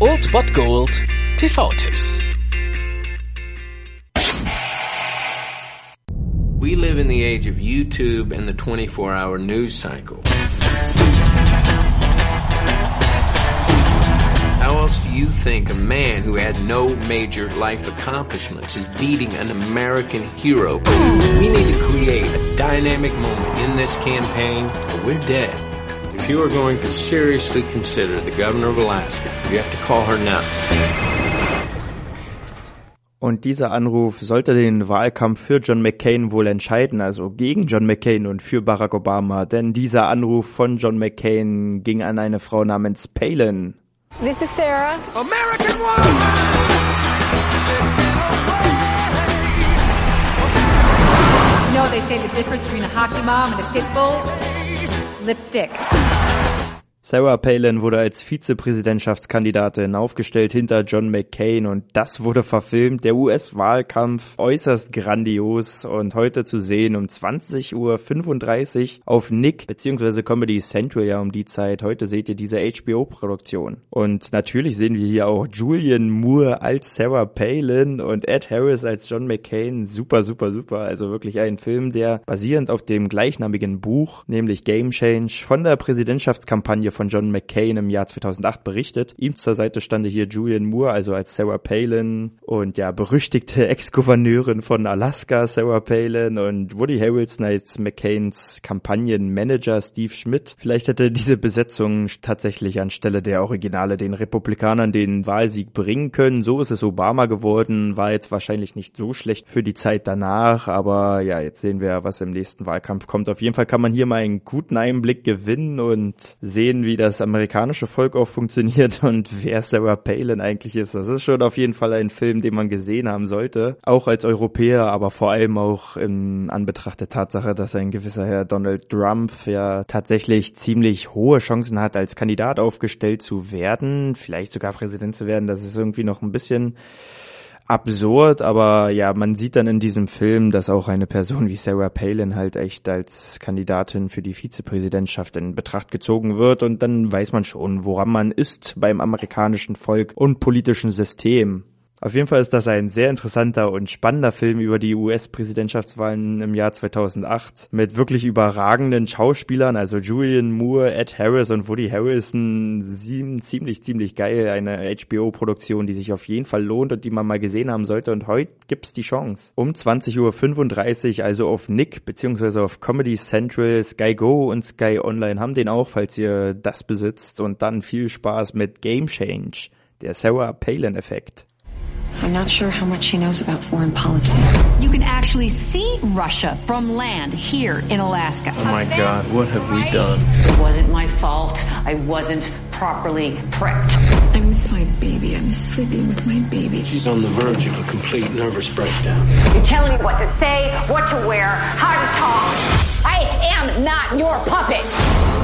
Old Bot Gold TV-Tipps. We live in the age of YouTube and the 24-hour news cycle. How else do you think a man who has no major life accomplishments is beating an American hero? We need to create a dynamic moment in this campaign or we're dead. If you are going to seriously consider the governor of Alaska, you have to call her now. Und dieser Anruf sollte den Wahlkampf für John McCain wohl entscheiden, also gegen John McCain und für Barack Obama, denn dieser Anruf von John McCain ging an eine Frau namens Palin. This is Sarah. American woman! You know they say the difference between a hockey mom and a pit bull? Lipstick. Sarah Palin wurde als Vizepräsidentschaftskandidatin aufgestellt hinter John McCain und das wurde verfilmt. Der US-Wahlkampf äußerst grandios und heute zu sehen um 20.35 Uhr auf Nick bzw. Comedy Central ja um die Zeit. Heute seht ihr diese HBO-Produktion. Und natürlich sehen wir hier auch Julian Moore als Sarah Palin und Ed Harris als John McCain. Super, super, super. Also wirklich ein Film, der basierend auf dem gleichnamigen Buch, nämlich Game Change, von der Präsidentschaftskampagne von John McCain im Jahr 2008 berichtet. Ihm zur Seite stand hier Julian Moore, also als Sarah Palin und ja, berüchtigte Ex-Gouverneurin von Alaska, Sarah Palin und Woody Harrelson als McCains Kampagnenmanager Steve Schmidt. Vielleicht hätte diese Besetzung tatsächlich anstelle der Originale den Republikanern den Wahlsieg bringen können. So ist es Obama geworden, war jetzt wahrscheinlich nicht so schlecht für die Zeit danach, aber ja, jetzt sehen wir, was im nächsten Wahlkampf kommt. Auf jeden Fall kann man hier mal einen guten Einblick gewinnen und sehen, wie das amerikanische Volk auch funktioniert und wer Sarah Palin eigentlich ist. Das ist schon auf jeden Fall ein Film, den man gesehen haben sollte. Auch als Europäer, aber vor allem auch in Anbetracht der Tatsache, dass ein gewisser Herr Donald Trump ja tatsächlich ziemlich hohe Chancen hat, als Kandidat aufgestellt zu werden, vielleicht sogar Präsident zu werden. Das ist irgendwie noch ein bisschen absurd, aber ja, man sieht dann in diesem Film, dass auch eine Person wie Sarah Palin halt echt als Kandidatin für die Vizepräsidentschaft in Betracht gezogen wird und dann weiß man schon, woran man ist beim amerikanischen Volk und politischen System. Auf jeden Fall ist das ein sehr interessanter und spannender Film über die US-Präsidentschaftswahlen im Jahr 2008 mit wirklich überragenden Schauspielern, also Julian Moore, Ed Harris und Woody Harrison. Ziemlich, ziemlich geil. Eine HBO-Produktion, die sich auf jeden Fall lohnt und die man mal gesehen haben sollte. Und heute gibt's die Chance. Um 20.35 Uhr, also auf Nick beziehungsweise auf Comedy Central, Sky Go und Sky Online haben den auch, falls ihr das besitzt. Und dann viel Spaß mit Game Change, der Sarah Palin-Effekt. I'm not sure how much she knows about foreign policy. You can actually see Russia from land here in Alaska. Oh my God, what have we done? It wasn't my fault. I wasn't properly prepped. I miss my baby. I miss sleeping with my baby. She's on the verge of a complete nervous breakdown. You're telling me what to say, what to wear, how to talk. I am not your puppet.